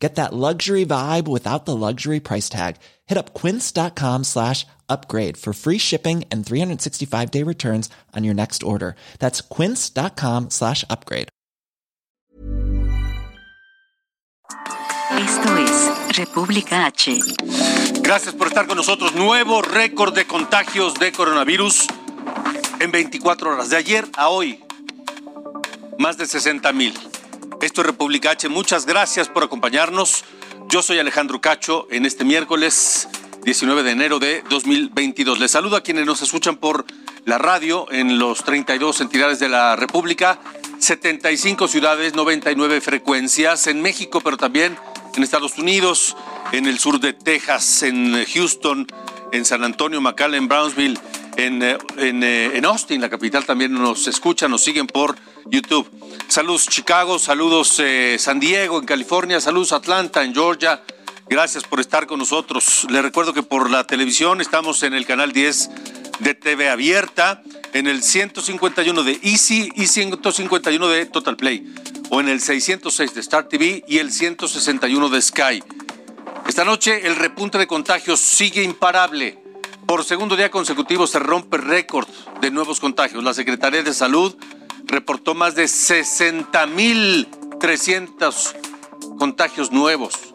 Get that luxury vibe without the luxury price tag. Hit up quince.com slash upgrade for free shipping and 365 day returns on your next order. That's quince.com slash upgrade. Esto es República H. Gracias por estar con nosotros. Nuevo récord de contagios de coronavirus en 24 horas. De ayer a hoy, más de 60 mil. Esto es República H. Muchas gracias por acompañarnos. Yo soy Alejandro Cacho en este miércoles 19 de enero de 2022. Les saludo a quienes nos escuchan por la radio en los 32 entidades de la República, 75 ciudades, 99 frecuencias en México, pero también en Estados Unidos, en el sur de Texas, en Houston, en San Antonio, McAllen, Brownsville, en, eh, en, eh, en Austin, la capital, también nos escuchan, nos siguen por YouTube. Saludos Chicago, saludos eh, San Diego en California, saludos Atlanta en Georgia. Gracias por estar con nosotros. Les recuerdo que por la televisión estamos en el canal 10 de TV Abierta, en el 151 de Easy y 151 de Total Play, o en el 606 de Star TV y el 161 de Sky. Esta noche el repunte de contagios sigue imparable. Por segundo día consecutivo se rompe récord de nuevos contagios. La Secretaría de Salud reportó más de 60.300 contagios nuevos.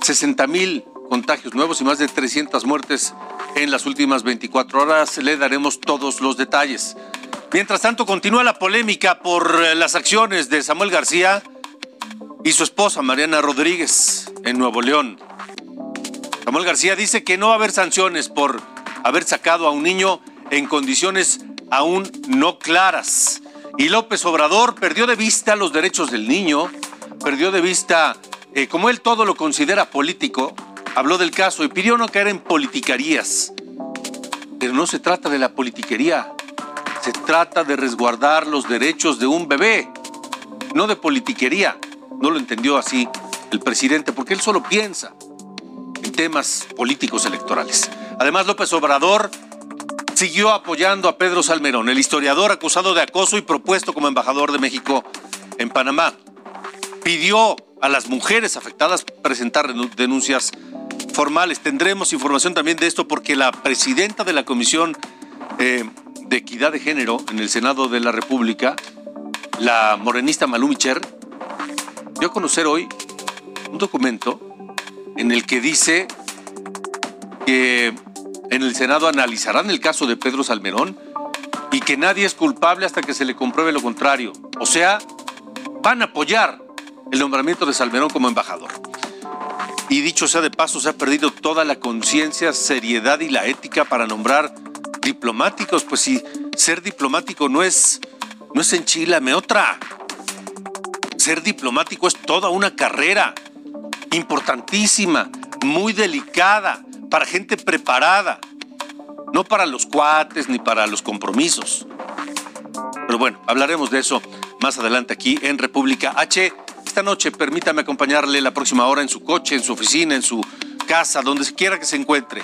60.000 contagios nuevos y más de 300 muertes en las últimas 24 horas. Le daremos todos los detalles. Mientras tanto, continúa la polémica por eh, las acciones de Samuel García y su esposa Mariana Rodríguez en Nuevo León. Samuel García dice que no va a haber sanciones por haber sacado a un niño en condiciones aún no claras. Y López Obrador perdió de vista los derechos del niño, perdió de vista, eh, como él todo lo considera político, habló del caso y pidió no caer en politicarías. Pero no se trata de la politiquería, se trata de resguardar los derechos de un bebé, no de politiquería. No lo entendió así el presidente, porque él solo piensa en temas políticos electorales. Además, López Obrador siguió apoyando a Pedro Salmerón, el historiador acusado de acoso y propuesto como embajador de México en Panamá. Pidió a las mujeres afectadas presentar denuncias formales. Tendremos información también de esto porque la presidenta de la Comisión eh, de Equidad de Género en el Senado de la República, la morenista Malú Micher, dio a conocer hoy un documento en el que dice que en el Senado analizarán el caso de Pedro Salmerón y que nadie es culpable hasta que se le compruebe lo contrario. O sea, van a apoyar el nombramiento de Salmerón como embajador. Y dicho sea de paso, se ha perdido toda la conciencia, seriedad y la ética para nombrar diplomáticos. Pues si ser diplomático no es, no es enchilame otra. Ser diplomático es toda una carrera importantísima, muy delicada, para gente preparada, no para los cuates ni para los compromisos. Pero bueno, hablaremos de eso más adelante aquí en República H. Esta noche permítame acompañarle la próxima hora en su coche, en su oficina, en su casa, donde quiera que se encuentre.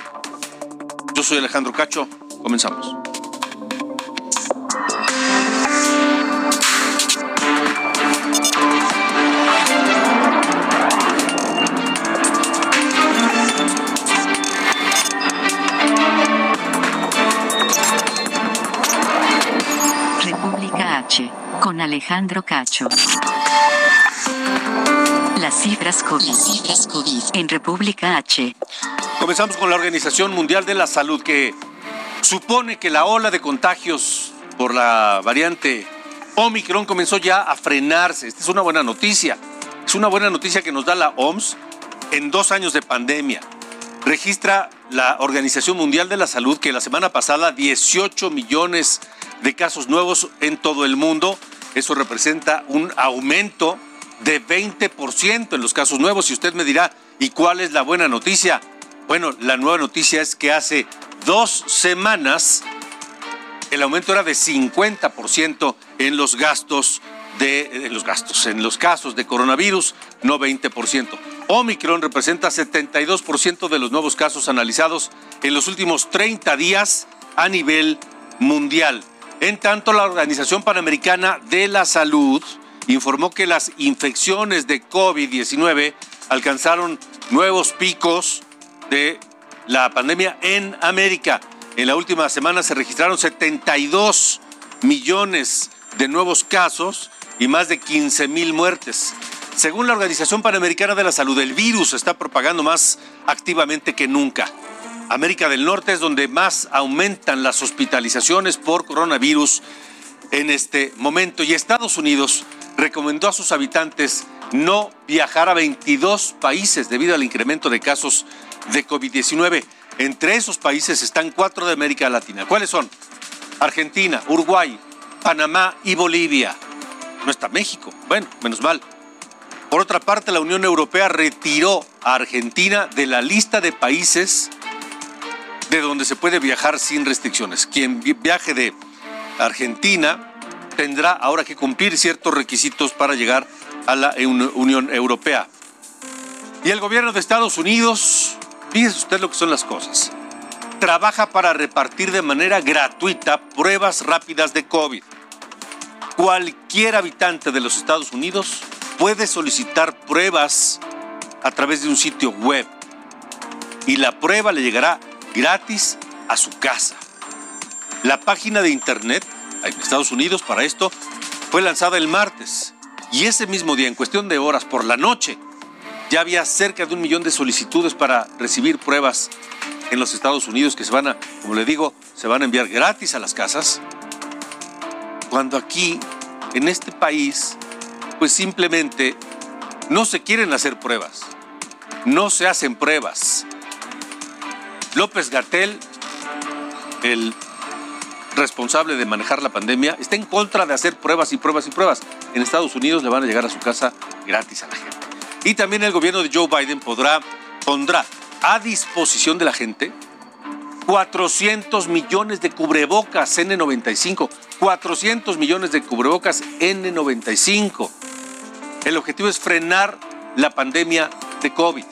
Yo soy Alejandro Cacho, comenzamos. Con Alejandro Cacho. Las cifras COVID. cifras COVID en República H. Comenzamos con la Organización Mundial de la Salud que supone que la ola de contagios por la variante Omicron comenzó ya a frenarse. Esta es una buena noticia. Es una buena noticia que nos da la OMS en dos años de pandemia. Registra la Organización Mundial de la Salud que la semana pasada 18 millones casos nuevos en todo el mundo. Eso representa un aumento de 20% en los casos nuevos. Y usted me dirá, ¿y cuál es la buena noticia? Bueno, la nueva noticia es que hace dos semanas el aumento era de 50% en los gastos de los gastos, en los casos de coronavirus, no 20%. Omicron representa 72% de los nuevos casos analizados en los últimos 30 días a nivel mundial. En tanto, la Organización Panamericana de la Salud informó que las infecciones de COVID-19 alcanzaron nuevos picos de la pandemia en América. En la última semana se registraron 72 millones de nuevos casos y más de 15 mil muertes. Según la Organización Panamericana de la Salud, el virus está propagando más activamente que nunca. América del Norte es donde más aumentan las hospitalizaciones por coronavirus en este momento y Estados Unidos recomendó a sus habitantes no viajar a 22 países debido al incremento de casos de COVID-19. Entre esos países están cuatro de América Latina. ¿Cuáles son? Argentina, Uruguay, Panamá y Bolivia. No está México. Bueno, menos mal. Por otra parte, la Unión Europea retiró a Argentina de la lista de países de donde se puede viajar sin restricciones. Quien viaje de Argentina tendrá ahora que cumplir ciertos requisitos para llegar a la Unión Europea. Y el gobierno de Estados Unidos, fíjese usted lo que son las cosas, trabaja para repartir de manera gratuita pruebas rápidas de COVID. Cualquier habitante de los Estados Unidos puede solicitar pruebas a través de un sitio web y la prueba le llegará gratis a su casa. La página de internet en Estados Unidos para esto fue lanzada el martes y ese mismo día, en cuestión de horas por la noche, ya había cerca de un millón de solicitudes para recibir pruebas en los Estados Unidos que se van a, como le digo, se van a enviar gratis a las casas. Cuando aquí, en este país, pues simplemente no se quieren hacer pruebas. No se hacen pruebas. López Gatel, el responsable de manejar la pandemia, está en contra de hacer pruebas y pruebas y pruebas. En Estados Unidos le van a llegar a su casa gratis a la gente. Y también el gobierno de Joe Biden podrá, pondrá a disposición de la gente 400 millones de cubrebocas N95. 400 millones de cubrebocas N95. El objetivo es frenar la pandemia de COVID.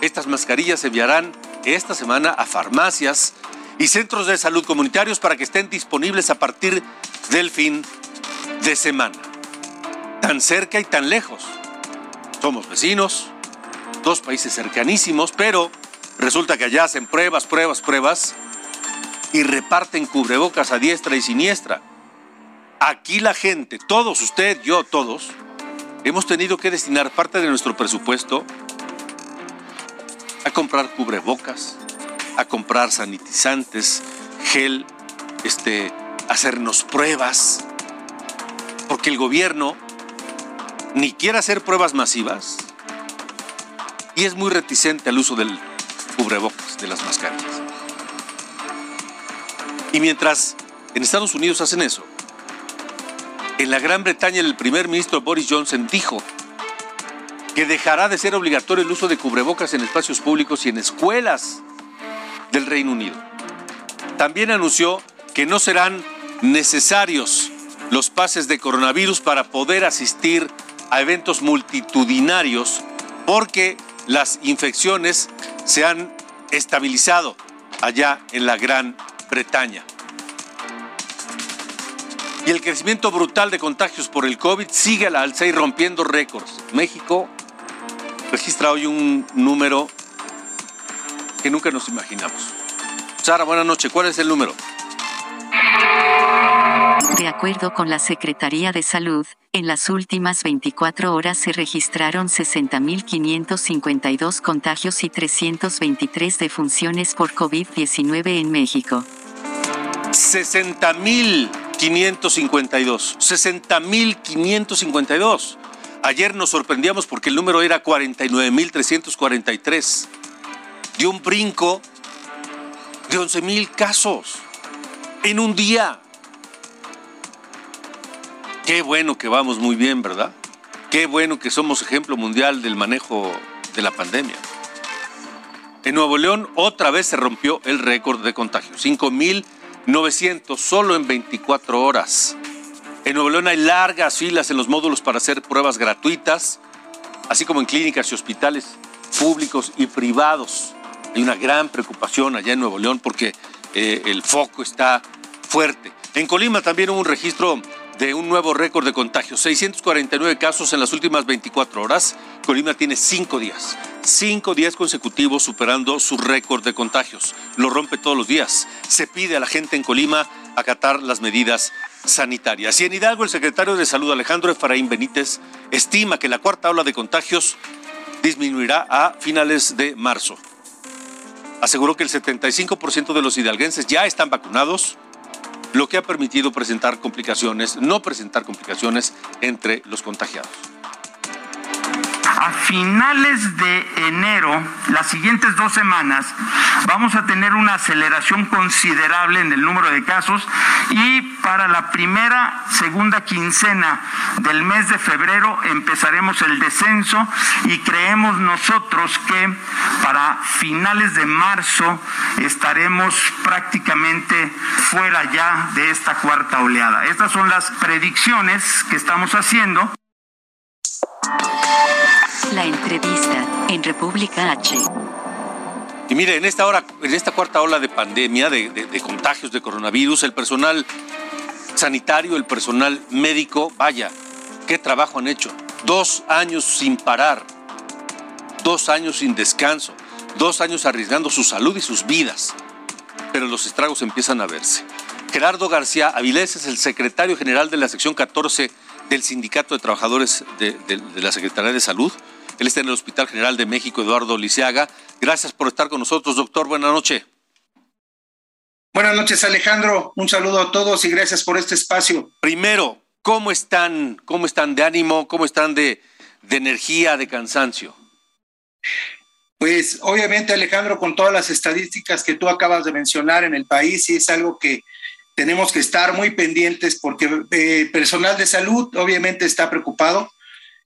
Estas mascarillas se enviarán esta semana a farmacias y centros de salud comunitarios para que estén disponibles a partir del fin de semana. Tan cerca y tan lejos. Somos vecinos, dos países cercanísimos, pero resulta que allá hacen pruebas, pruebas, pruebas y reparten cubrebocas a diestra y siniestra. Aquí la gente, todos, usted, yo, todos, hemos tenido que destinar parte de nuestro presupuesto a comprar cubrebocas, a comprar sanitizantes, gel, este, hacernos pruebas, porque el gobierno ni quiere hacer pruebas masivas y es muy reticente al uso del cubrebocas, de las mascarillas. Y mientras en Estados Unidos hacen eso, en la Gran Bretaña el primer ministro Boris Johnson dijo que dejará de ser obligatorio el uso de cubrebocas en espacios públicos y en escuelas del Reino Unido. También anunció que no serán necesarios los pases de coronavirus para poder asistir a eventos multitudinarios porque las infecciones se han estabilizado allá en la Gran Bretaña. Y el crecimiento brutal de contagios por el COVID sigue a la alza y rompiendo récords. México registra hoy un número que nunca nos imaginamos. Sara, buenas noches. ¿Cuál es el número? De acuerdo con la Secretaría de Salud, en las últimas 24 horas se registraron 60.552 contagios y 323 defunciones por COVID-19 en México. 60.552. 60.552. Ayer nos sorprendíamos porque el número era 49.343. Dio un brinco de 11.000 casos en un día. Qué bueno que vamos muy bien, ¿verdad? Qué bueno que somos ejemplo mundial del manejo de la pandemia. En Nuevo León otra vez se rompió el récord de contagios. 900 solo en 24 horas. En Nuevo León hay largas filas en los módulos para hacer pruebas gratuitas, así como en clínicas y hospitales públicos y privados. Hay una gran preocupación allá en Nuevo León porque eh, el foco está fuerte. En Colima también hubo un registro de un nuevo récord de contagios, 649 casos en las últimas 24 horas. Colima tiene cinco días, cinco días consecutivos superando su récord de contagios. Lo rompe todos los días. Se pide a la gente en Colima acatar las medidas sanitarias. Y en Hidalgo, el secretario de Salud, Alejandro Efraín Benítez, estima que la cuarta ola de contagios disminuirá a finales de marzo. Aseguró que el 75% de los hidalguenses ya están vacunados lo que ha permitido presentar complicaciones, no presentar complicaciones entre los contagiados. A finales de enero, las siguientes dos semanas, vamos a tener una aceleración considerable en el número de casos y para la primera, segunda quincena del mes de febrero empezaremos el descenso y creemos nosotros que para finales de marzo estaremos prácticamente fuera ya de esta cuarta oleada. Estas son las predicciones que estamos haciendo. La entrevista en República H. Y mire, en esta hora, en esta cuarta ola de pandemia, de, de, contagios de coronavirus, el personal sanitario, el personal médico, vaya, qué trabajo han hecho. Dos años sin parar, dos años sin descanso, dos años arriesgando su salud y sus vidas. Pero los estragos empiezan a verse. Gerardo García Avilés es el secretario general de la sección 14 del Sindicato de Trabajadores de, de la Secretaría de Salud él está en el Hospital General de México, Eduardo Lisiaga. Gracias por estar con nosotros, doctor. Buenas noches. Buenas noches, Alejandro. Un saludo a todos y gracias por este espacio. Primero, ¿cómo están? ¿Cómo están de ánimo? ¿Cómo están de, de energía, de cansancio? Pues obviamente, Alejandro, con todas las estadísticas que tú acabas de mencionar en el país, sí es algo que tenemos que estar muy pendientes porque eh, personal de salud obviamente está preocupado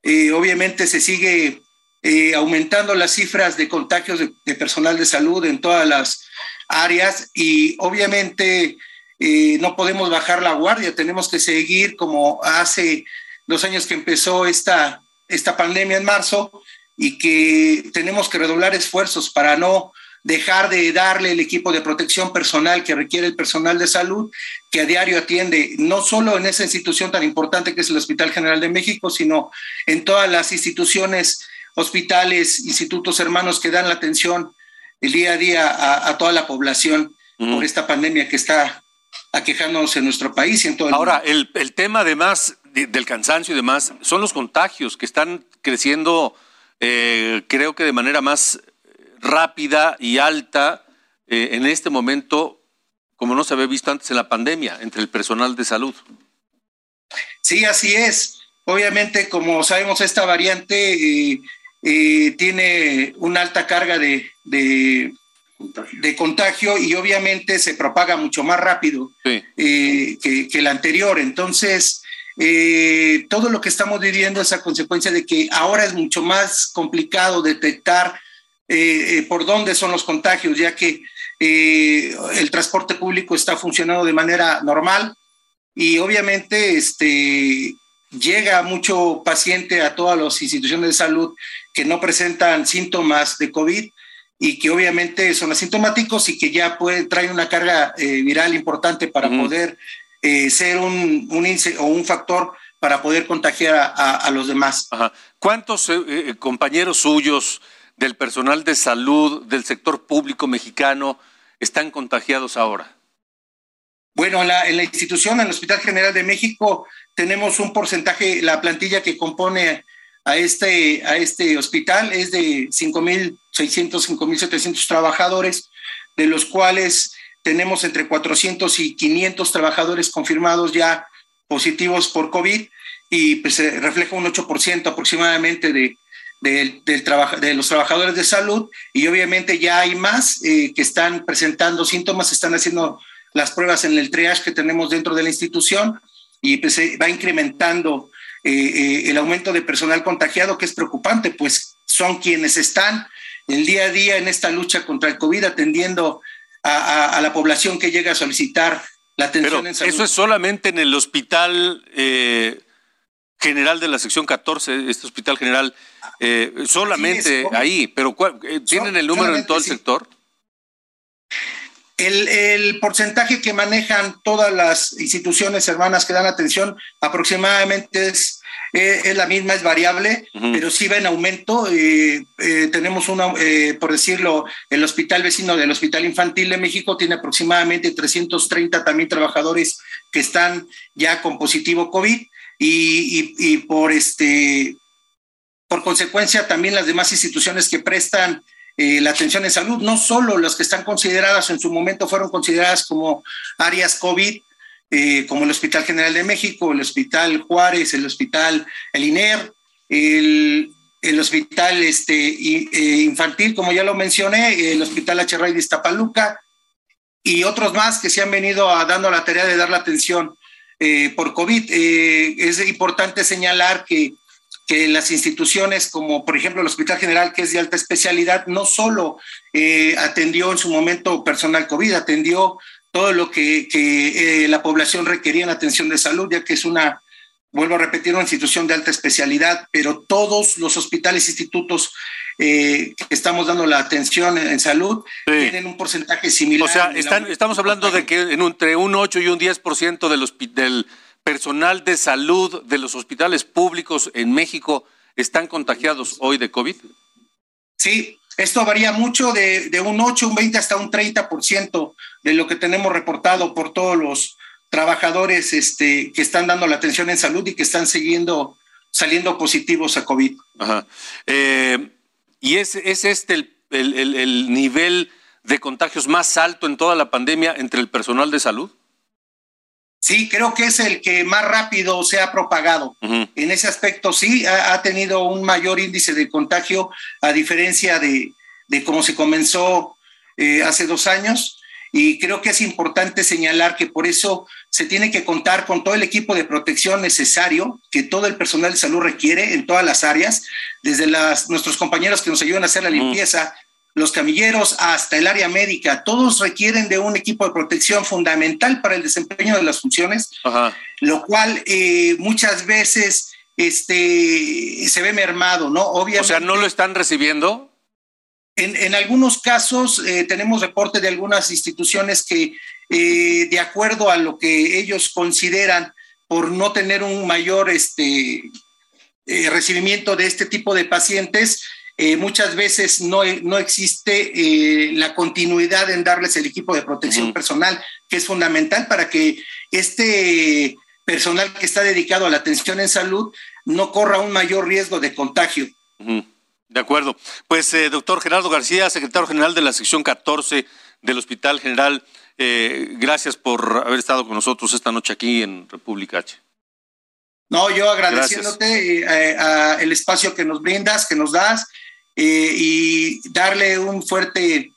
eh, obviamente se sigue eh, aumentando las cifras de contagios de, personal de salud en todas las áreas y obviamente eh, no podemos bajar la guardia, tenemos que seguir como hace dos años que empezó esta, esta pandemia en marzo y que tenemos que redoblar esfuerzos para no dejar de darle el equipo de protección personal que requiere el personal de salud, que a diario atiende no solo en esa institución tan importante que es el Hospital General de México, sino en todas las instituciones, hospitales, institutos hermanos que dan la atención el día a día a, toda la población por esta pandemia que está aquejándonos en nuestro país y en todo el Ahora, El, el tema además del cansancio y demás son los contagios que están creciendo, eh, creo que de manera más rápida y alta eh, en este momento, como no se había visto antes en la pandemia, entre el personal de salud. Sí, así es. Obviamente, como sabemos, esta variante eh, eh, tiene una alta carga de, de, contagio. y obviamente se propaga mucho más rápido que, que, el anterior. Entonces, todo lo que estamos viviendo es a consecuencia de que ahora es mucho más complicado detectar eh, eh, por dónde son los contagios, ya que eh, el transporte público está funcionando de manera normal y obviamente este, llega mucho paciente a todas las instituciones de salud que no presentan síntomas de COVID y que obviamente son asintomáticos y que ya pueden traer una carga viral importante para poder ser un, un o un factor para poder contagiar a, los demás. ¿Cuántos compañeros suyos del personal de salud del sector público mexicano están contagiados ahora? Bueno, en la, institución, en el Hospital General de México, tenemos un porcentaje, la plantilla que compone a este, a este hospital es de 5.600, 5.700 trabajadores, de los cuales tenemos entre 400 y 500 trabajadores confirmados ya positivos por COVID y pues se refleja un 8% aproximadamente de, del, de los trabajadores de salud y obviamente ya hay más eh, que están presentando síntomas, están haciendo las pruebas en el triage que tenemos dentro de la institución y pues se va incrementando eh, eh, el aumento de personal contagiado, que es preocupante, pues son quienes están el día a día en esta lucha contra el COVID atendiendo a, la población que llega a solicitar la atención en salud. Eso es solamente en el hospital eh, general de la sección 14, este hospital general, eh, solamente ahí, pero eh, ¿tienen el número en todo el sector? El, porcentaje que manejan todas las instituciones hermanas que dan atención aproximadamente es, eh, es la misma, es variable, pero sí va en aumento. Eh, eh, tenemos una, por decirlo, el hospital vecino del Hospital Infantil de México tiene aproximadamente 330 también trabajadores que están ya con positivo COVID y, por este por consecuencia también las demás instituciones que prestan eh, la atención en salud, no solo las que están consideradas en su momento fueron consideradas como áreas COVID, eh, como el Hospital General de México, el Hospital Juárez, el Hospital El INER, el, el Hospital este, eh, Infantil, como ya lo mencioné, el Hospital H. de Iztapaluca y otros más que se han venido dando la tarea de dar la atención por COVID. es importante señalar que que las instituciones como por ejemplo el Hospital General, que es de alta especialidad, no solo eh, atendió en su momento personal COVID, atendió todo lo que, eh, la población requería en atención de salud, ya que es una, vuelvo a repetir, una institución de alta especialidad, pero todos los hospitales, institutos eh, que estamos dando la atención en, salud tienen un porcentaje similar. O sea, estamos hablando de que entre un 8 y un 10% del, del personal de salud de los hospitales públicos en México están contagiados hoy de COVID? Sí, esto varía mucho de, un 8, un 20 hasta un 30% de lo que tenemos reportado por todos los trabajadores este, que están dando la atención en salud y que están siguiendo, saliendo positivos a COVID. Ajá. Eh, ¿Y es, es este el, el nivel de contagios más alto en toda la pandemia entre el personal de salud? Sí, creo que es el que más rápido se ha propagado. En ese aspecto sí, ha, tenido un mayor índice de contagio a diferencia de, cómo se comenzó eh, hace dos años. Y creo que es importante señalar que por eso se tiene que contar con todo el equipo de protección necesario que todo el personal de salud requiere en todas las áreas, desde las, nuestros compañeros que nos ayudan a hacer la limpieza, los camilleros hasta el área médica, todos requieren de un equipo de protección fundamental para el desempeño de las funciones, lo cual eh, muchas veces este, se ve mermado, ¿no? Obviamente, o sea, ¿no lo están recibiendo? En, algunos casos eh, tenemos reporte de algunas instituciones que, eh, de acuerdo a lo que ellos consideran por no tener un mayor este, recibimiento de este tipo de pacientes, eh, muchas veces no, no existe eh, la continuidad en darles el equipo de protección personal, que es fundamental para que este personal que está dedicado a la atención en salud no corra un mayor riesgo de contagio. De acuerdo. Pues, eh, doctor Gerardo García, secretario general de la sección 14 del Hospital General, gracias por haber estado con nosotros esta noche aquí en República H. No, yo agradeciéndote el espacio que nos brindas, que nos das eh, y darle un fuerte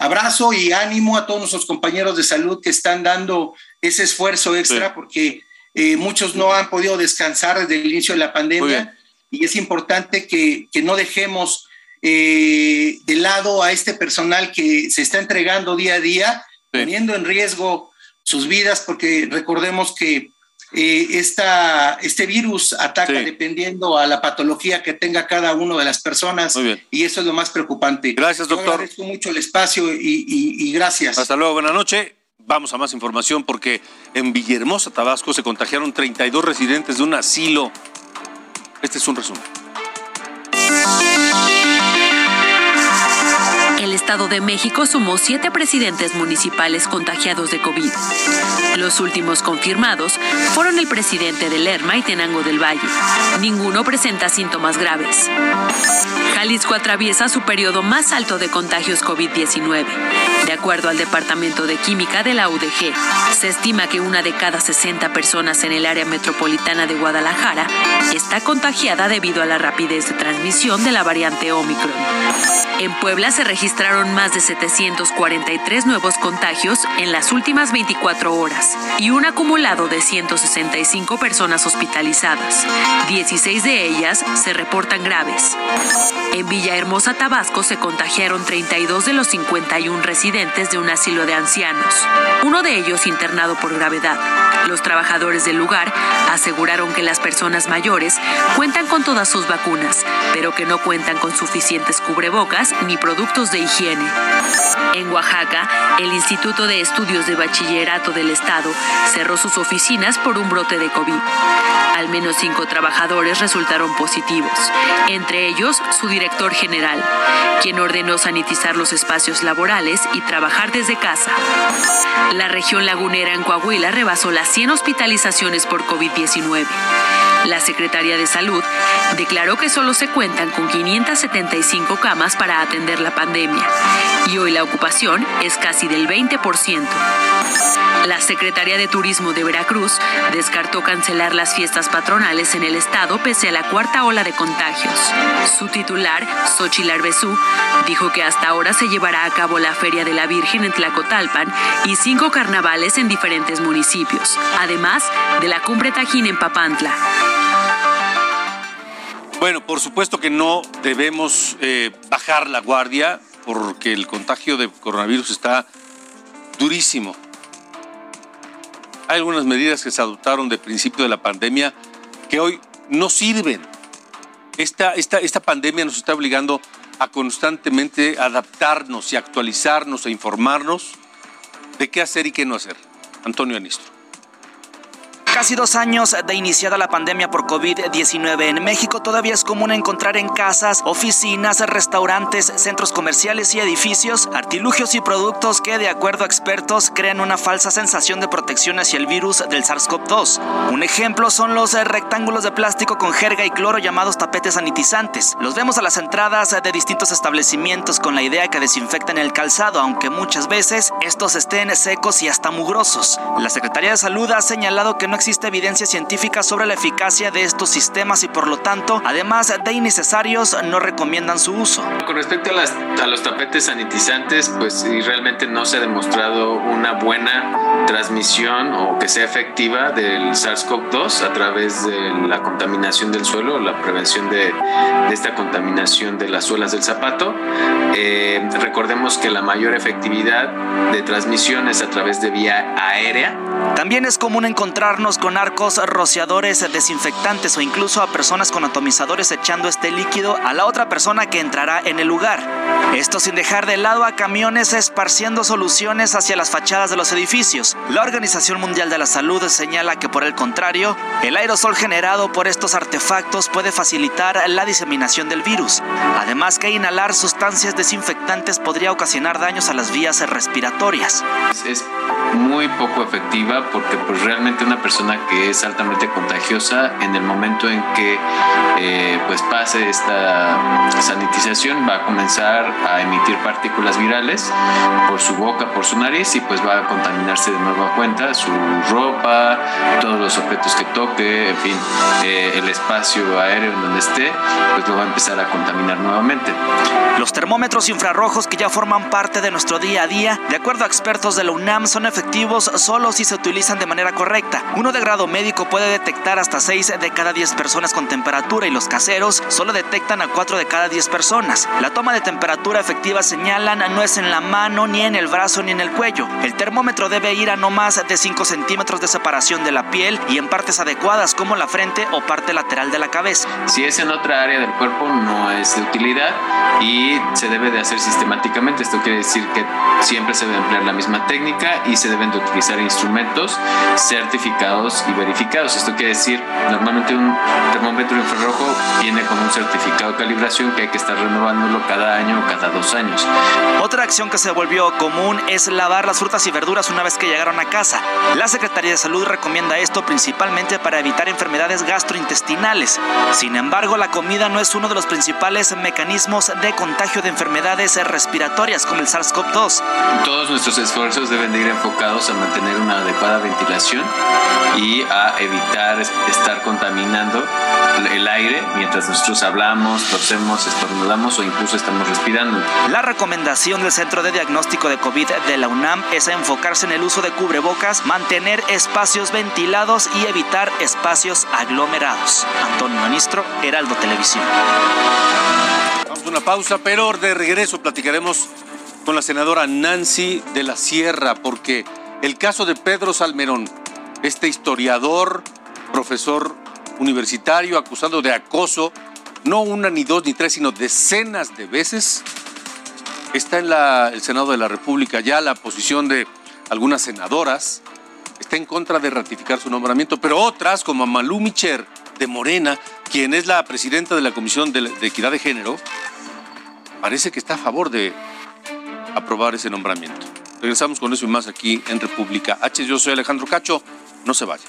abrazo y ánimo a todos nuestros compañeros de salud que están dando ese esfuerzo extra porque eh, muchos no han podido descansar desde el inicio de la pandemia y es importante que, que no dejemos eh, de lado a este personal que se está entregando día a día, poniendo en riesgo sus vidas porque recordemos que eh, esta, este virus ataca dependiendo a la patología que tenga cada uno de las personas y eso es lo más preocupante. Gracias, doctor. agradezco mucho el espacio y, y gracias. Hasta luego, buenas noches. Vamos a más información porque en Villahermosa, Tabasco, se contagiaron 32 residentes de un asilo. Este es un resumen. El Estado de México sumó siete presidentes municipales contagiados de COVID. Los últimos confirmados fueron el presidente de Lerma y Tenango del Valle. Ninguno presenta síntomas graves. Jalisco atraviesa su periodo más alto de contagios COVID-19. De acuerdo al Departamento de Química de la UDG, se estima que una de cada 60 personas en el área metropolitana de Guadalajara está contagiada debido a la rapidez de transmisión de la variante Omicron. En Puebla se registra registraron más de 743 nuevos contagios en las últimas 24 horas y un acumulado de 165 personas hospitalizadas. 16 de ellas se reportan graves. En Villahermosa, Tabasco, se contagiaron 32 de los 51 residentes de un asilo de ancianos, uno de ellos internado por gravedad. Los trabajadores del lugar aseguraron que las personas mayores cuentan con todas sus vacunas, pero que no cuentan con suficientes cubrebocas ni productos de higiene. En Oaxaca, el Instituto de Estudios de Bachillerato del Estado cerró sus oficinas por un brote de COVID. Al menos cinco trabajadores resultaron positivos, entre ellos su director general, quien ordenó sanitizar los espacios laborales y trabajar desde casa. La región lagunera en Coahuila rebasó las 100 hospitalizaciones por COVID-19. La Secretaría de Salud declaró que solo se cuentan con 575 camas para atender la pandemia y hoy la ocupación es casi del 20%. La Secretaría de Turismo de Veracruz descartó cancelar las fiestas patronales en el estado pese a la cuarta ola de contagios. Su titular, Xochitl Arbezú, dijo que hasta ahora se llevará a cabo la Feria de la Virgen en Tlacotalpan y cinco carnavales en diferentes municipios, además de la Cumbre Tajín en Papantla. Bueno, por supuesto que no debemos eh, bajar la guardia porque el contagio de coronavirus está durísimo. Hay algunas medidas que se adoptaron de principio de la pandemia que hoy no sirven. Esta, esta, esta pandemia nos está obligando a constantemente adaptarnos y actualizarnos e informarnos de qué hacer y qué no hacer. Antonio Anistro. Casi dos años de iniciada la pandemia por COVID-19 en México, todavía es común encontrar en casas, oficinas, restaurantes, centros comerciales y edificios artilugios y productos que, de acuerdo a expertos, crean una falsa sensación de protección hacia el virus del SARS-CoV-2. Un ejemplo son los rectángulos de plástico con jerga y cloro llamados tapetes sanitizantes. Los vemos a las entradas de distintos establecimientos con la idea que desinfectan el calzado, aunque muchas veces estos estén secos y hasta mugrosos. La Secretaría de Salud ha señalado que no existe evidencia científica sobre la eficacia de estos sistemas y por lo tanto, además de innecesarios, no recomiendan su uso. Con respecto a, los tapetes sanitizantes, pues realmente no se ha demostrado una buena transmisión o que sea efectiva del SARS-CoV-2 a través de la contaminación del suelo, la prevención de, esta contaminación de las suelas del zapato. Eh, recordemos que la mayor efectividad de transmisión es a través de vía aérea. También es común encontrarnos con arcos rociadores desinfectantes o incluso a personas con atomizadores echando este líquido a la otra persona que entrará en el lugar. Esto sin dejar de lado a camiones esparciendo soluciones hacia las fachadas de los edificios. La Organización Mundial de la Salud señala que por el contrario, el aerosol generado por estos artefactos puede facilitar la diseminación del virus. Además que inhalar sustancias desinfectantes podría ocasionar daños a las vías respiratorias. Es muy poco efectiva porque pues realmente una persona que es altamente contagiosa en el momento en que eh, pues pase esta sanitización va a comenzar a emitir partículas virales por su boca, por su nariz y pues va a contaminarse de nuevo a cuenta su ropa, todos los objetos que toque, en fin, eh, el espacio aéreo en donde esté, pues lo va a empezar a contaminar nuevamente. Los termómetros infrarrojos que ya forman parte de nuestro día a día, de acuerdo a expertos de la UNAM, son efectivos solo si se utilizan de manera correcta. Uno de grado médico puede detectar hasta 6 de cada 10 personas con temperatura y los caseros solo detectan a 4 de cada 10 personas. La toma de temperatura efectiva señalan no es en la mano, ni en el brazo, ni en el cuello. El termómetro debe ir a no más de 5 centímetros de separación de la piel y en partes adecuadas como la frente o parte lateral de la cabeza. Si es en otra área del cuerpo no es de utilidad y se debe de hacer sistemáticamente. Esto quiere decir que siempre se debe emplear la misma técnica y se deben de utilizar instrumentos certificados y verificados. Esto quiere decir, normalmente un termómetro infrarrojo viene con un certificado de calibración que hay que estar renovándolo cada año o cada dos años. Otra acción que se volvió común es lavar las frutas y verduras una vez que llegaron a casa. La Secretaría de Salud recomienda esto principalmente para evitar enfermedades gastrointestinales. Sin embargo, la comida no es uno de los principales mecanismos de contagio de enfermedades respiratorias como el SARS-CoV-2. todos nuestros esfuerzos deben de ir enfocados a mantener una adecuada ventilación y a evitar estar contaminando el aire mientras nosotros hablamos, tosemos, estornudamos o incluso estamos respirando. La recomendación del Centro de Diagnóstico de COVID de la UNAM es enfocarse en el uso de cubrebocas, mantener espacios ventilados y evitar espacios aglomerados. Antonio Ministro, Heraldo Televisión. Vamos a una pausa, pero de regreso platicaremos con la senadora Nancy de la Sierra, porque el caso de Pedro Salmerón, este historiador, profesor universitario acusado de acoso, no una, ni dos, ni tres, sino decenas de veces, está en el Senado de la República. Ya la posición de algunas senadoras, está en contra de ratificar su nombramiento, pero otras, como Malú Micher de Morena, quien es la presidenta de la Comisión de Equidad de Género, parece que está a favor de aprobar ese nombramiento. Regresamos con eso y más aquí en República H. Yo soy Alejandro Cacho. No se vaya.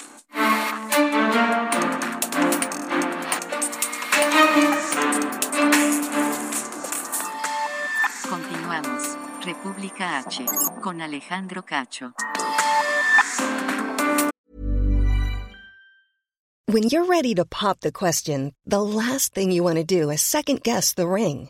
Continuamos. República H. Con Alejandro Cacho. When you're ready to pop the question, the last thing you want to do is second guess the ring.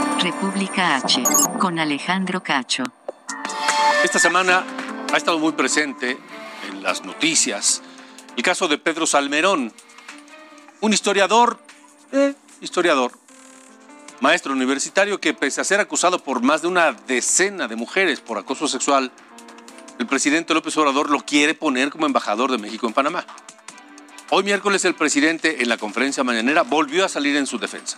República H, con Alejandro Cacho. Esta semana ha estado muy presente en las noticias el caso de Pedro Salmerón, un historiador, eh, historiador, maestro universitario que pese a ser acusado por más de una decena de mujeres por acoso sexual, el presidente López Obrador lo quiere poner como embajador de México en Panamá. Hoy miércoles el presidente en la conferencia mañanera volvió a salir en su defensa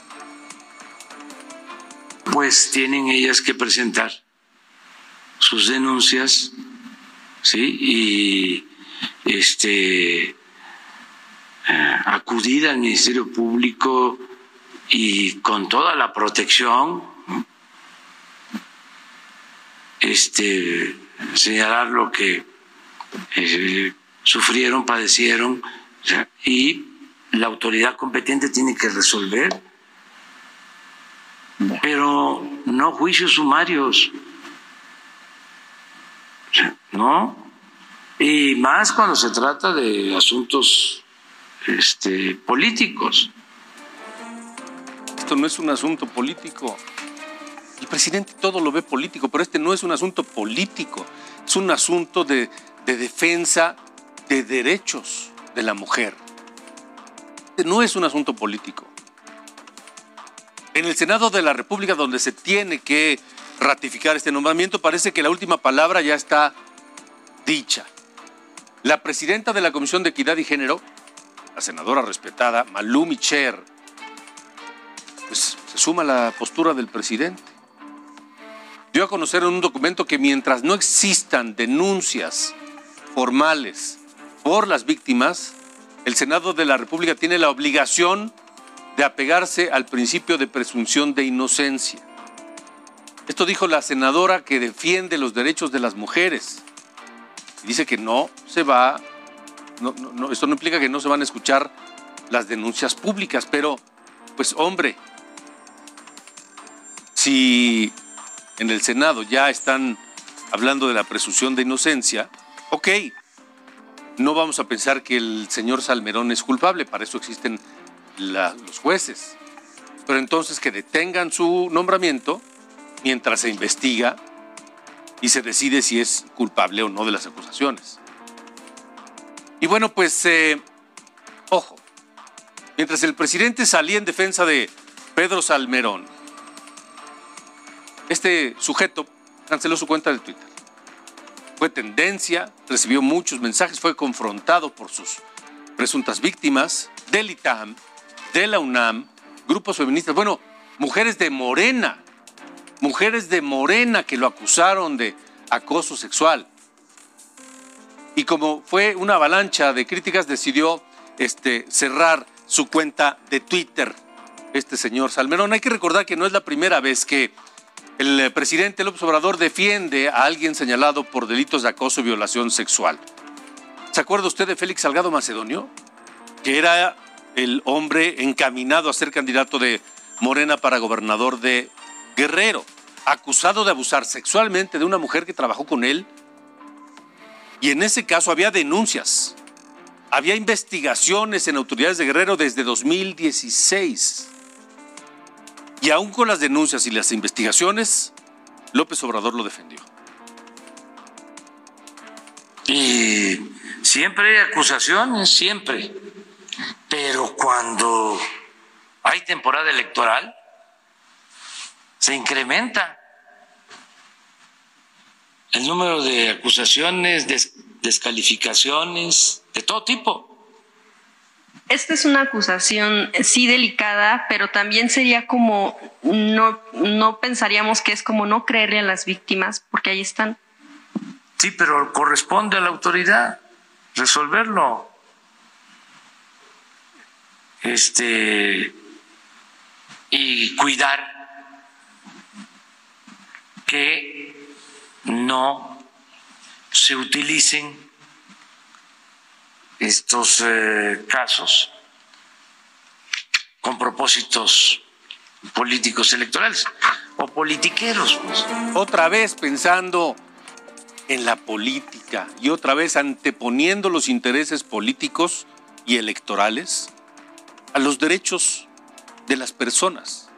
pues tienen ellas que presentar sus denuncias, ¿sí? Y este, eh, acudir al Ministerio Público y con toda la protección, este, señalar lo que eh, sufrieron, padecieron, y la autoridad competente tiene que resolver pero no juicios sumarios. ¿No? Y más cuando se trata de asuntos este, políticos. Esto no es un asunto político. El presidente todo lo ve político, pero este no es un asunto político. Es un asunto de, de defensa de derechos de la mujer. Este no es un asunto político. En el Senado de la República, donde se tiene que ratificar este nombramiento, parece que la última palabra ya está dicha. La presidenta de la Comisión de Equidad y Género, la senadora respetada, Malumi Cher, pues se suma a la postura del presidente. Dio a conocer en un documento que mientras no existan denuncias formales por las víctimas, el Senado de la República tiene la obligación de apegarse al principio de presunción de inocencia. Esto dijo la senadora que defiende los derechos de las mujeres. dice que no se va, no, esto no implica que no se van a escuchar las denuncias públicas, pero pues hombre, si en el Senado ya están hablando de la presunción de inocencia, ok, no vamos a pensar que el señor Salmerón es culpable, para eso existen los jueces. Pero entonces que detengan su nombramiento mientras se investiga y se decide si es culpable o no de las acusaciones. Y bueno, pues, eh, ojo, mientras el presidente salía en defensa de Pedro Salmerón, este sujeto canceló su cuenta de Twitter. Fue tendencia, recibió muchos mensajes, fue confrontado por sus presuntas víctimas del ITAM de la UNAM, grupos feministas, bueno, mujeres de Morena, mujeres de Morena que lo acusaron de acoso sexual. Y como fue una avalancha de críticas, decidió este, cerrar su cuenta de Twitter, este señor Salmerón. Hay que recordar que no es la primera vez que el presidente López Obrador defiende a alguien señalado por delitos de acoso y violación sexual. ¿Se acuerda usted de Félix Salgado Macedonio? Que era el hombre encaminado a ser candidato de Morena para gobernador de Guerrero, acusado de abusar sexualmente de una mujer que trabajó con él. Y en ese caso había denuncias, había investigaciones en autoridades de Guerrero desde 2016. Y aún con las denuncias y las investigaciones, López Obrador lo defendió. Y siempre hay acusaciones, siempre. Pero cuando hay temporada electoral, se incrementa el número de acusaciones, descalificaciones, de todo tipo. Esta es una acusación sí delicada, pero también sería como no, no pensaríamos que es como no creerle a las víctimas, porque ahí están. Sí, pero corresponde a la autoridad resolverlo. Este y cuidar que no se utilicen estos eh, casos con propósitos políticos electorales o politiqueros. Pues. Otra vez pensando en la política y otra vez anteponiendo los intereses políticos y electorales a los derechos de las personas.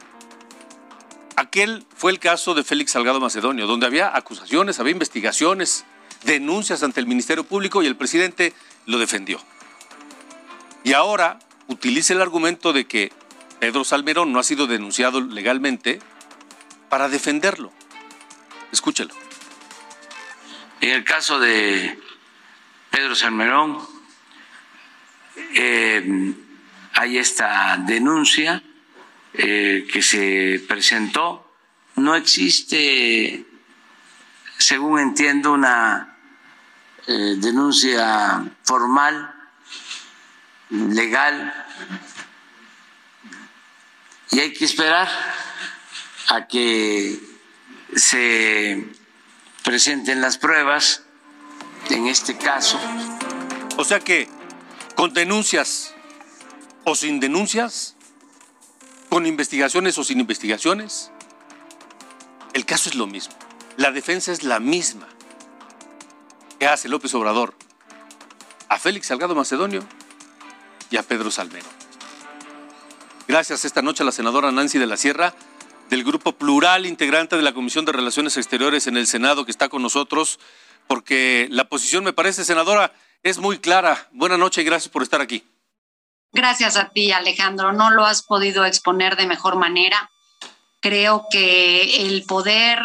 Aquel fue el caso de Félix Salgado Macedonio, donde había acusaciones, había investigaciones, denuncias ante el Ministerio Público y el presidente lo defendió. Y ahora utiliza el argumento de que Pedro Salmerón no ha sido denunciado legalmente para defenderlo. Escúchelo. En el caso de Pedro Salmerón, eh, hay esta denuncia eh, que se presentó. No existe, según entiendo, una eh, denuncia formal, legal, y hay que esperar a que se presenten las pruebas en este caso. O sea que, con denuncias o sin denuncias, con investigaciones o sin investigaciones, el caso es lo mismo. La defensa es la misma que hace López Obrador a Félix Salgado Macedonio y a Pedro Salmero. Gracias esta noche a la senadora Nancy de la Sierra del Grupo Plural, integrante de la Comisión de Relaciones Exteriores en el Senado, que está con nosotros, porque la posición, me parece, senadora, es muy clara. Buenas noches y gracias por estar aquí. Gracias a ti, Alejandro. No lo has podido exponer de mejor manera. Creo que el poder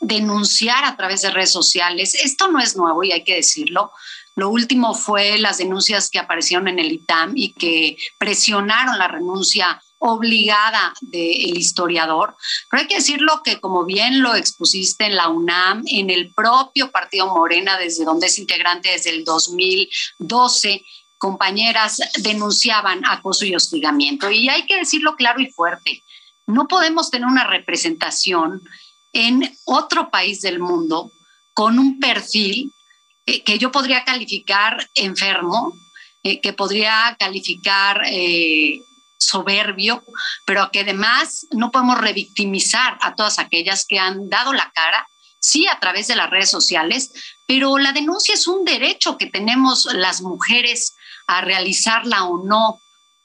denunciar a través de redes sociales, esto no es nuevo y hay que decirlo. Lo último fue las denuncias que aparecieron en el ITAM y que presionaron la renuncia obligada del historiador. Pero hay que decirlo que, como bien lo expusiste en la UNAM, en el propio Partido Morena, desde donde es integrante desde el 2012, compañeras denunciaban acoso y hostigamiento. Y hay que decirlo claro y fuerte, no podemos tener una representación en otro país del mundo con un perfil eh, que yo podría calificar enfermo, eh, que podría calificar eh, soberbio, pero que además no podemos revictimizar a todas aquellas que han dado la cara, sí a través de las redes sociales, pero la denuncia es un derecho que tenemos las mujeres a realizarla o no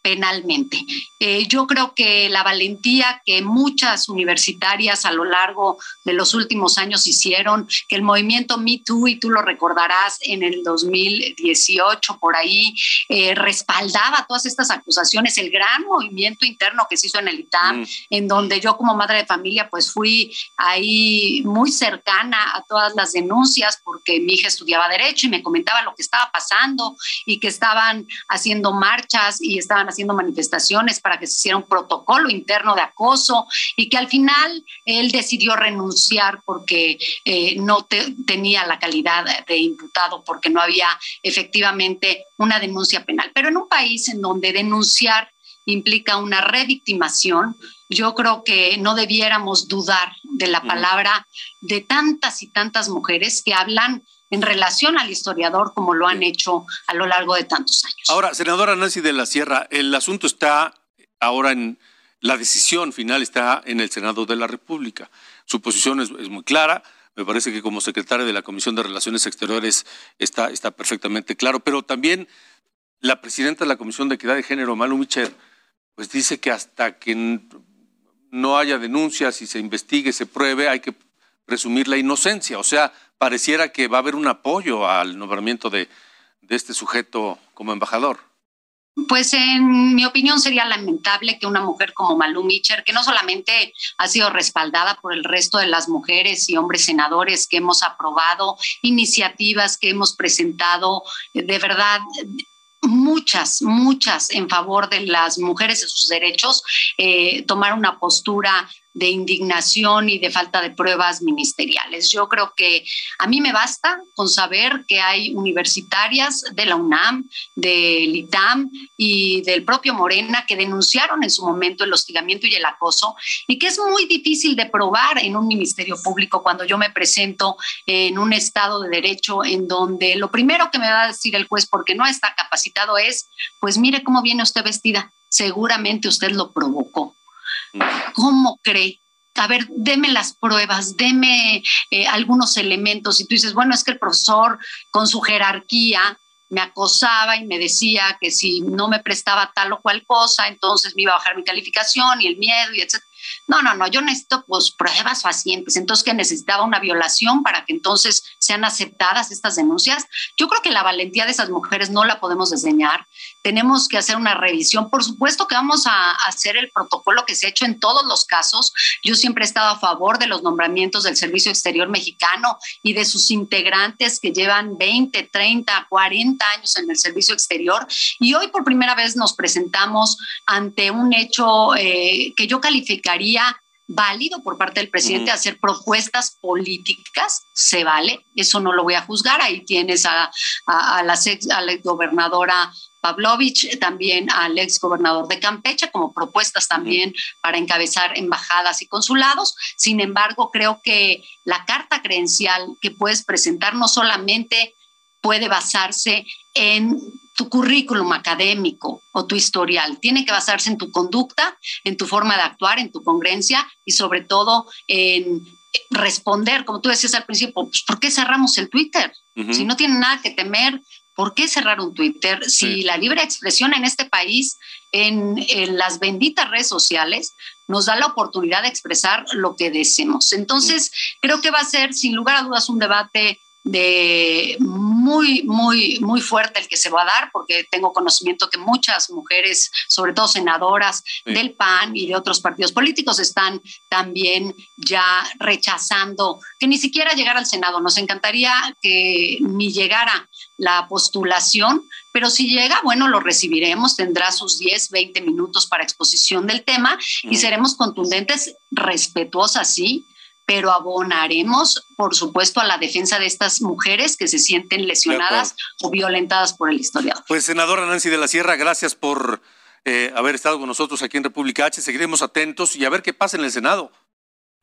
penalmente. Eh, yo creo que la valentía que muchas universitarias a lo largo de los últimos años hicieron, que el movimiento Me Too, y tú lo recordarás en el 2018 por ahí, eh, respaldaba todas estas acusaciones, el gran movimiento interno que se hizo en el ITAM, mm. en donde yo como madre de familia pues fui ahí muy cercana a todas las denuncias porque mi hija estudiaba derecho y me comentaba lo que estaba pasando y que estaban haciendo marchas y estaban haciendo haciendo manifestaciones para que se hiciera un protocolo interno de acoso y que al final él decidió renunciar porque eh, no tenía la calidad de imputado, porque no había efectivamente una denuncia penal. Pero en un país en donde denunciar implica una revictimación, yo creo que no debiéramos dudar de la palabra de tantas y tantas mujeres que hablan en relación al historiador como lo han hecho a lo largo de tantos años. Ahora, senadora Nancy de la Sierra, el asunto está ahora en la decisión final está en el Senado de la República. Su posición es, muy clara. Me parece que como secretaria de la Comisión de Relaciones Exteriores está, está perfectamente claro, pero también la presidenta de la Comisión de Equidad de Género, Malu Micher, pues dice que hasta que no haya denuncias y se investigue, se pruebe, hay que presumir la inocencia. O sea, pareciera que va a haber un apoyo al nombramiento de, este sujeto como embajador. Pues en mi opinión sería lamentable que una mujer como Malu Mitcher, que no solamente ha sido respaldada por el resto de las mujeres y hombres senadores que hemos aprobado, iniciativas que hemos presentado, de verdad muchas, muchas en favor de las mujeres y sus derechos, eh, tomar una postura de indignación y de falta de pruebas ministeriales. Yo creo que a mí me basta con saber que hay universitarias de la UNAM, del ITAM y del propio Morena que denunciaron en su momento el hostigamiento y el acoso y que es muy difícil de probar en un ministerio público cuando yo me presento en un estado de derecho en donde lo primero que me va a decir el juez porque no está capacitado es, pues mire cómo viene usted vestida, seguramente usted lo provocó. ¿Cómo cree? A ver, deme las pruebas, deme eh, algunos elementos. Y tú dices, bueno, es que el profesor con su jerarquía me acosaba y me decía que si no me prestaba tal o cual cosa, entonces me iba a bajar mi calificación y el miedo y etc. No, no, no, yo necesito pues pruebas facientes. Entonces, que necesitaba una violación para que entonces sean aceptadas estas denuncias. Yo creo que la valentía de esas mujeres no la podemos desdeñar. Tenemos que hacer una revisión. Por supuesto que vamos a hacer el protocolo que se ha hecho en todos los casos. Yo siempre he estado a favor de los nombramientos del Servicio Exterior Mexicano y de sus integrantes que llevan 20, 30, 40 años en el Servicio Exterior. Y hoy por primera vez nos presentamos ante un hecho eh, que yo calificaría válido por parte del presidente hacer propuestas políticas, se vale, eso no lo voy a juzgar, ahí tienes a, la, ex, a la gobernadora Pavlovich, también al ex gobernador de Campeche, como propuestas también para encabezar embajadas y consulados. Sin embargo, creo que la carta credencial que puedes presentar no solamente puede basarse en tu currículum académico o tu historial. Tiene que basarse en tu conducta, en tu forma de actuar, en tu congruencia y sobre todo en responder, como tú decías al principio, pues, ¿por qué cerramos el Twitter? Si no tiene nada que temer, ¿por qué cerrar un Twitter? Si la libre expresión en este país, en, en, las benditas redes sociales, nos da la oportunidad de expresar lo que deseemos. Entonces, creo que va a ser, sin lugar a dudas, un debate de muy, muy, muy fuerte el que se va a dar, porque tengo conocimiento que muchas mujeres, sobre todo senadoras del PAN y de otros partidos políticos, están también ya rechazando que ni siquiera llegara al Senado. Nos encantaría que ni llegara la postulación, pero si llega, bueno, lo recibiremos, tendrá sus 10, 20 minutos para exposición del tema y seremos contundentes, respetuosas, sí, pero abonaremos, por supuesto, a la defensa de estas mujeres que se sienten lesionadas o violentadas por el historiador. Pues, senadora Nancy de la Sierra, gracias por eh, haber estado con nosotros aquí en República H. Seguiremos atentos y a ver qué pasa en el Senado.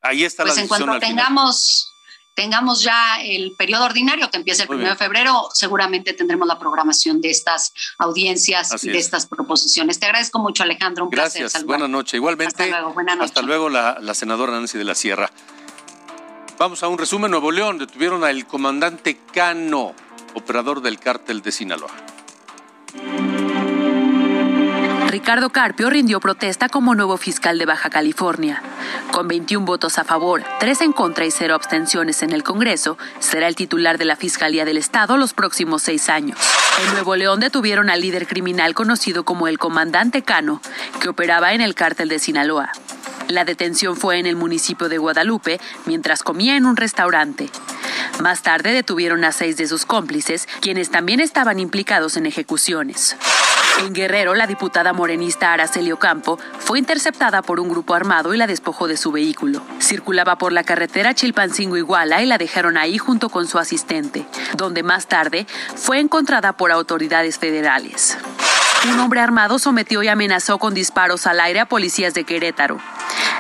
Ahí está pues la decisión. Pues en cuanto tengamos tengamos ya el periodo ordinario que empieza el 1 de febrero, seguramente tendremos la programación de estas audiencias y de estas proposiciones. Te agradezco mucho, Alejandro. Un Gracias. Buenas noches. Igualmente. Hasta luego, Hasta luego la, la senadora Nancy de la Sierra. Vamos a un resumen. Nuevo León detuvieron al comandante Cano, operador del cártel de Sinaloa. Ricardo Carpio rindió protesta como nuevo fiscal de Baja California. Con 21 votos a favor, 3 en contra y 0 abstenciones en el Congreso, será el titular de la Fiscalía del Estado los próximos seis años. En Nuevo León detuvieron al líder criminal conocido como el comandante Cano, que operaba en el cártel de Sinaloa. La detención fue en el municipio de Guadalupe mientras comía en un restaurante. Más tarde detuvieron a seis de sus cómplices, quienes también estaban implicados en ejecuciones. En Guerrero, la diputada morenista Araceli Ocampo fue interceptada por un grupo armado y la despojó de su vehículo. Circulaba por la carretera Chilpancingo-Iguala y la dejaron ahí junto con su asistente, donde más tarde fue encontrada por autoridades federales. Un hombre armado sometió y amenazó con disparos al aire a policías de Querétaro.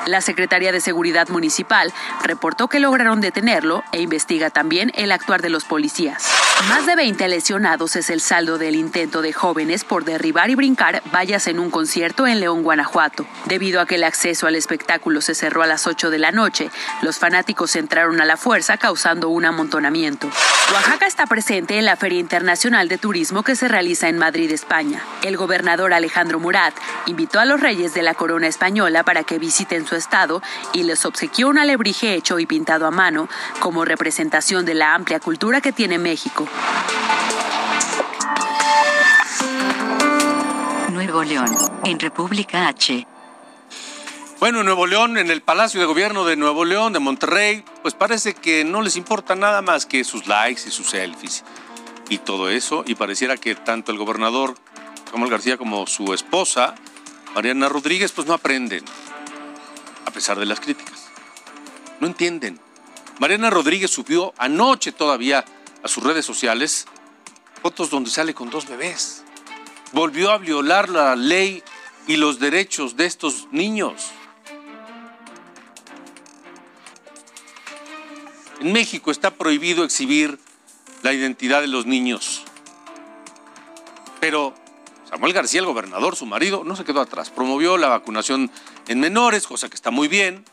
La Secretaría de Seguridad Municipal reportó que lograron detenerlo e investiga también el actuar de los policías. Más de 20 lesionados es el saldo del intento de jóvenes por derribar y brincar vallas en un concierto en León, Guanajuato. Debido a que el acceso al espectáculo se cerró a las 8 de la noche, los fanáticos entraron a la fuerza causando un amontonamiento. Oaxaca está presente en la Feria Internacional de Turismo que se realiza en Madrid, España. El gobernador Alejandro Murat invitó a los reyes de la corona española para que visiten su estado y les obsequió un alebrije hecho y pintado a mano como representación de la amplia cultura que tiene México. Nuevo León, en República H. Bueno, en Nuevo León, en el Palacio de Gobierno de Nuevo León, de Monterrey, pues parece que no les importa nada más que sus likes y sus selfies y todo eso. Y pareciera que tanto el gobernador Samuel García como su esposa, Mariana Rodríguez, pues no aprenden, a pesar de las críticas. No entienden. Mariana Rodríguez subió anoche todavía a sus redes sociales fotos donde sale con dos bebés. Volvió a violar la ley y los derechos de estos niños. En México está prohibido exhibir la identidad de los niños. Pero Samuel García, el gobernador, su marido, no se quedó atrás. Promovió la vacunación en menores, cosa que está muy bien,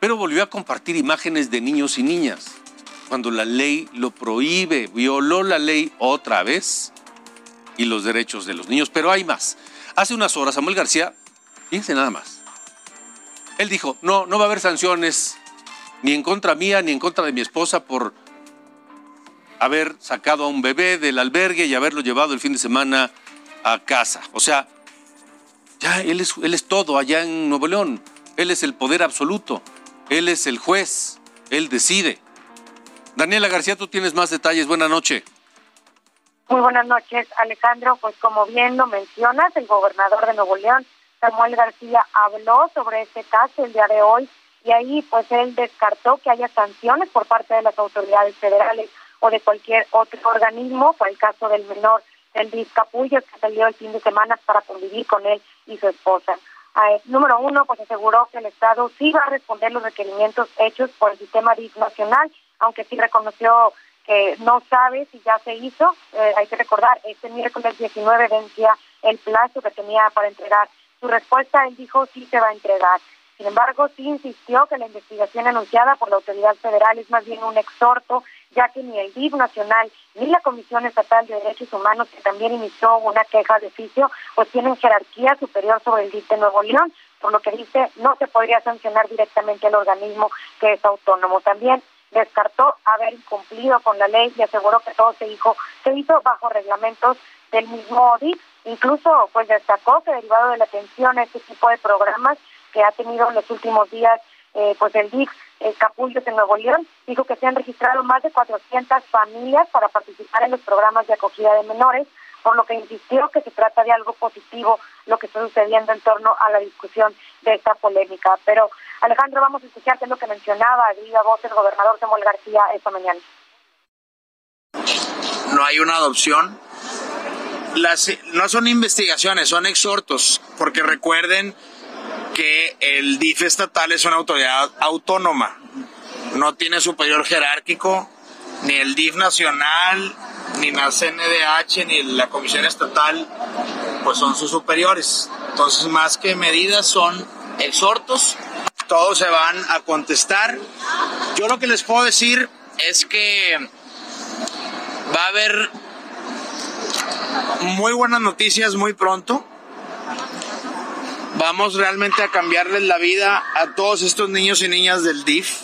pero volvió a compartir imágenes de niños y niñas cuando la ley lo prohíbe. Violó la ley otra vez y los derechos de los niños. Pero hay más. Hace unas horas Samuel García, fíjense nada más. Él dijo, no, no va a haber sanciones ni en contra mía ni en contra de mi esposa por haber sacado a un bebé del albergue y haberlo llevado el fin de semana a casa. O sea, ya él es, él es todo allá en Nuevo León. Él es el poder absoluto. Él es el juez. Él decide. Daniela García, tú tienes más detalles. Buenas noches. Muy buenas noches, Alejandro. Pues como bien lo mencionas, el gobernador de Nuevo León, Samuel García, habló sobre este caso el día de hoy y ahí pues él descartó que haya sanciones por parte de las autoridades federales o de cualquier otro organismo por el caso del menor el Capullo que salió el fin de semana para convivir con él y su esposa. Eh, número uno, pues aseguró que el Estado sí va a responder los requerimientos hechos por el sistema nacional aunque sí reconoció que no sabe si ya se hizo. Eh, hay que recordar, este miércoles 19 vencía el plazo que tenía para entregar su respuesta. Él dijo sí se va a entregar. Sin embargo, sí insistió que la investigación anunciada por la autoridad federal es más bien un exhorto, ya que ni el DIF nacional ni la Comisión Estatal de Derechos Humanos, que también inició una queja de oficio, pues tienen jerarquía superior sobre el DIF de Nuevo León, por lo que dice no se podría sancionar directamente al organismo que es autónomo. También descartó haber incumplido con la ley y aseguró que todo se hizo, se hizo bajo reglamentos del mismo DIC. Incluso pues destacó que derivado de la atención a este tipo de programas que ha tenido en los últimos días eh, pues el DIC eh, Capullos en Nuevo León, dijo que se han registrado más de 400 familias para participar en los programas de acogida de menores, por lo que insistió que se trata de algo positivo lo que está sucediendo en torno a la discusión de esta polémica. Pero Alejandro, vamos a escuchar qué lo que mencionaba viva voz el gobernador Samuel García esta mañana. No hay una adopción. Las, no son investigaciones, son exhortos, porque recuerden que el DIF estatal es una autoridad autónoma, no tiene superior jerárquico, ni el DIF nacional, ni la CNDH, ni la Comisión Estatal, pues son sus superiores. Entonces, más que medidas, son exhortos todos se van a contestar. Yo lo que les puedo decir es que va a haber muy buenas noticias muy pronto. Vamos realmente a cambiarles la vida a todos estos niños y niñas del DIF.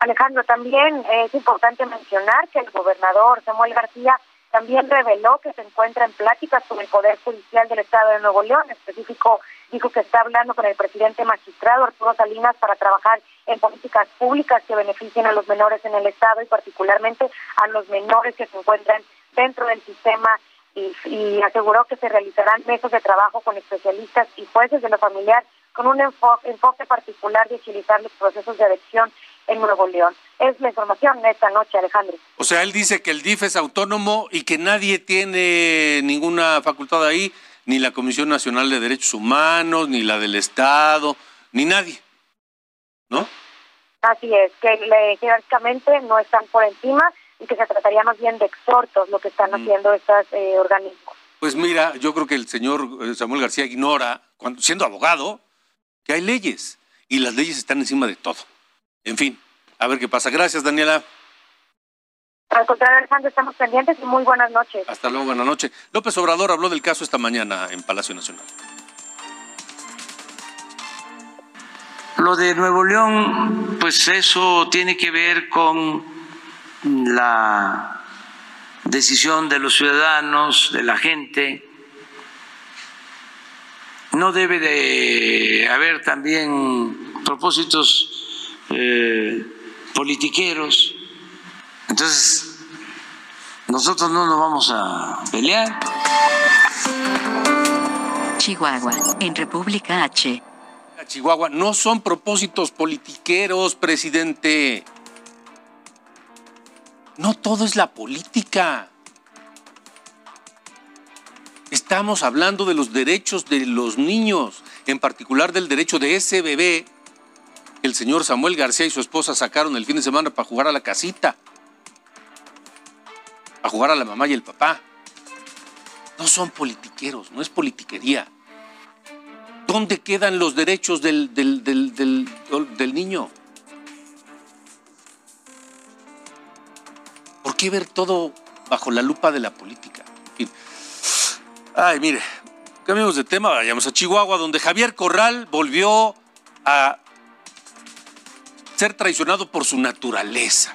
Alejandro, también es importante mencionar que el gobernador Samuel García también reveló que se encuentra en pláticas con el Poder Judicial del Estado de Nuevo León, en específico dijo que está hablando con el presidente magistrado Arturo Salinas para trabajar en políticas públicas que beneficien a los menores en el Estado y particularmente a los menores que se encuentran dentro del sistema y aseguró que se realizarán mesas de trabajo con especialistas y jueces de lo familiar con un enfoque particular de utilizar los procesos de adopción en Nuevo León. Es la información de esta noche, Alejandro. O sea, él dice que el DIF es autónomo y que nadie tiene ninguna facultad ahí, ni la Comisión Nacional de Derechos Humanos, ni la del Estado, ni nadie. ¿No? Así es, que jerárquicamente no están por encima y que se trataría más bien de exhortos lo que están mm. haciendo estos eh, organismos. Pues mira, yo creo que el señor eh, Samuel García ignora, cuando, siendo abogado, que hay leyes y las leyes están encima de todo. En fin, a ver qué pasa. Gracias, Daniela. Al contrario, Alejandro, estamos pendientes y muy buenas noches. Hasta luego, buenas noches. López Obrador habló del caso esta mañana en Palacio Nacional. Lo de Nuevo León, pues eso tiene que ver con la decisión de los ciudadanos, de la gente. No debe de haber también propósitos eh, politiqueros. Entonces, nosotros no nos vamos a pelear. Chihuahua, en República H. Chihuahua, no son propósitos politiqueros, presidente. No todo es la política. Estamos hablando de los derechos de los niños, en particular del derecho de ese bebé el señor Samuel García y su esposa sacaron el fin de semana para jugar a la casita, a jugar a la mamá y el papá. No son politiqueros, no es politiquería. ¿Dónde quedan los derechos del, del, del niño? ¿Por qué ver todo bajo la lupa de la política? Ay, mire, cambiamos de tema, vayamos a Chihuahua, donde Javier Corral volvió a ser traicionado por su naturaleza.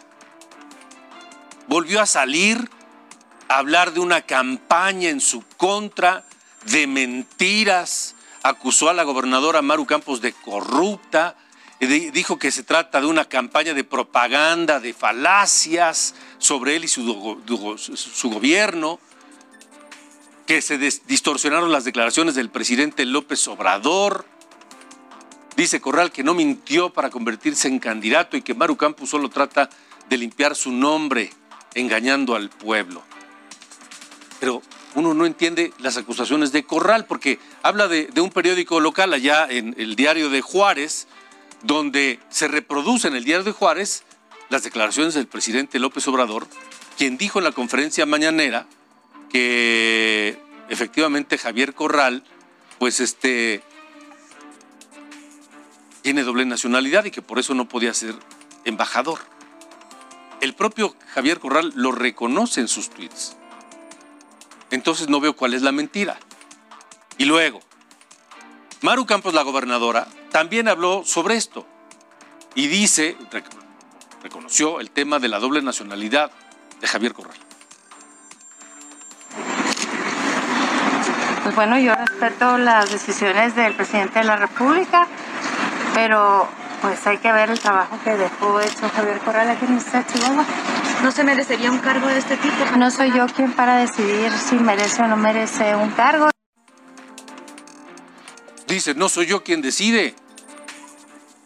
Volvió a salir a hablar de una campaña en su contra, de mentiras, acusó a la gobernadora Maru Campos de corrupta, dijo que se trata de una campaña de propaganda, de falacias sobre él y su, su gobierno, que se distorsionaron las declaraciones del presidente López Obrador. Dice Corral que no mintió para convertirse en candidato y que Maru Campos solo trata de limpiar su nombre, engañando al pueblo. Pero uno no entiende las acusaciones de Corral, porque habla de, de un periódico local allá en el diario de Juárez, donde se reproduce en el diario de Juárez las declaraciones del presidente López Obrador, quien dijo en la conferencia mañanera que efectivamente Javier Corral, pues este, tiene doble nacionalidad y que por eso no podía ser embajador. El propio Javier Corral lo reconoce en sus tweets. Entonces no veo cuál es la mentira. Y luego, Maru Campos, la gobernadora, también habló sobre esto y dice, reconoció el tema de la doble nacionalidad de Javier Corral. Pues bueno, yo respeto las decisiones del presidente de la República, pero pues hay que ver el trabajo que dejó hecho Javier Corral aquí en esta Chihuahua. ¿No se merecería un cargo de este tipo? No soy yo quien para decidir si merece o no merece un cargo. Dice, no soy yo quien decide.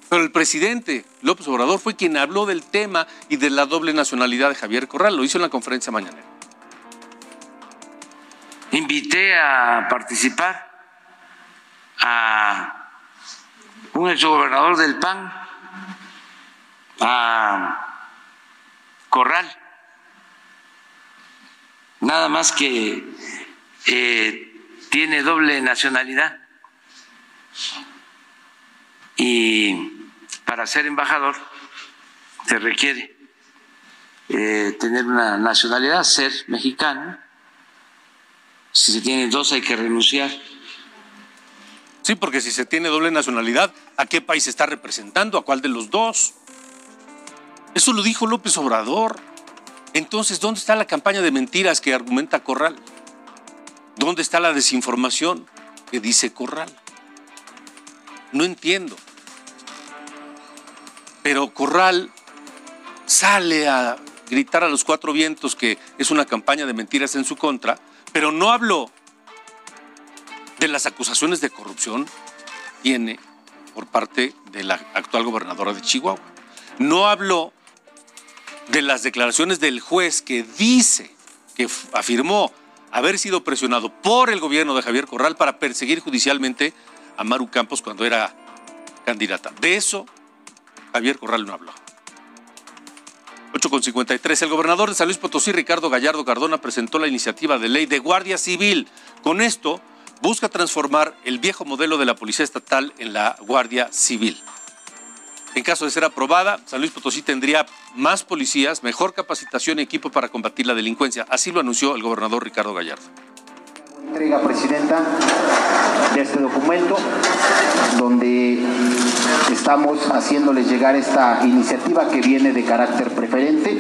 Pero el presidente López Obrador fue quien habló del tema y de la doble nacionalidad de Javier Corral. Lo hizo en la conferencia mañanera. Invité a participar a un exgobernador del PAN, a Corral. Nada más que eh, tiene doble nacionalidad y para ser embajador se requiere eh, tener una nacionalidad, ser mexicano. Si se tiene dos hay que renunciar. Sí, porque si se tiene doble nacionalidad, ¿a qué país está representando? ¿A cuál de los dos? Eso lo dijo López Obrador. Entonces, ¿dónde está la campaña de mentiras que argumenta Corral? ¿Dónde está la desinformación que dice Corral? No entiendo. Pero Corral sale a gritar a los cuatro vientos que es una campaña de mentiras en su contra, Pero no habló de las acusaciones de corrupción tiene por parte de la actual gobernadora de Chihuahua. No habló de las declaraciones del juez que dice, que afirmó haber sido presionado por el gobierno de Javier Corral para perseguir judicialmente a Maru Campos cuando era candidata. De eso Javier Corral no habló. 8.53. El gobernador de San Luis Potosí, Ricardo Gallardo Cardona, presentó la iniciativa de ley de Guardia Civil. Con esto busca transformar el viejo modelo de la Policía Estatal en la Guardia Civil. En caso de ser aprobada, San Luis Potosí tendría más policías, mejor capacitación y equipo para combatir la delincuencia. Así lo anunció el gobernador Ricardo Gallardo. Entrega, Presidenta, de este documento, donde estamos haciéndoles llegar esta iniciativa que viene de carácter preferente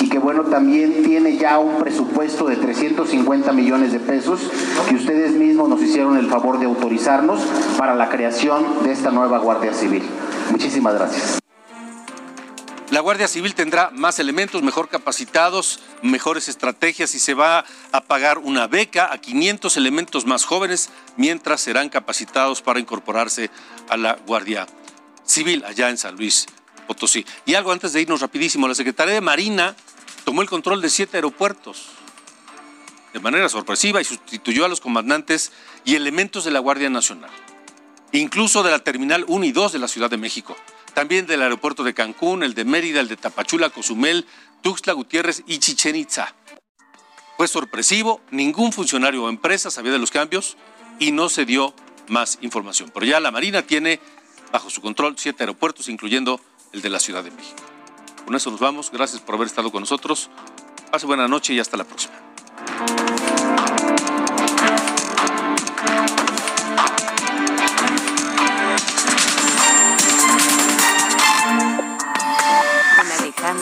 y que bueno, también tiene ya un presupuesto de 350 millones de pesos que ustedes mismos nos hicieron el favor de autorizarnos para la creación de esta nueva Guardia Civil. Muchísimas gracias. La Guardia Civil tendrá más elementos, mejor capacitados, mejores estrategias y se va a pagar una beca a 500 elementos más jóvenes mientras serán capacitados para incorporarse a la Guardia Civil allá en San Luis Potosí. Y algo antes de irnos rapidísimo, la Secretaría de Marina tomó el control de siete aeropuertos de manera sorpresiva y sustituyó a los comandantes y elementos de la Guardia Nacional, incluso de la Terminal 1 y 2 de la Ciudad de México también del aeropuerto de Cancún, el de Mérida, el de Tapachula, Cozumel, Tuxtla Gutiérrez y Chichen Itza. Fue sorpresivo, ningún funcionario o empresa sabía de los cambios y no se dio más información. Pero ya la Marina tiene bajo su control siete aeropuertos, incluyendo el de la Ciudad de México. Con eso nos vamos. Gracias por haber estado con nosotros. Pase buena noche y hasta la próxima.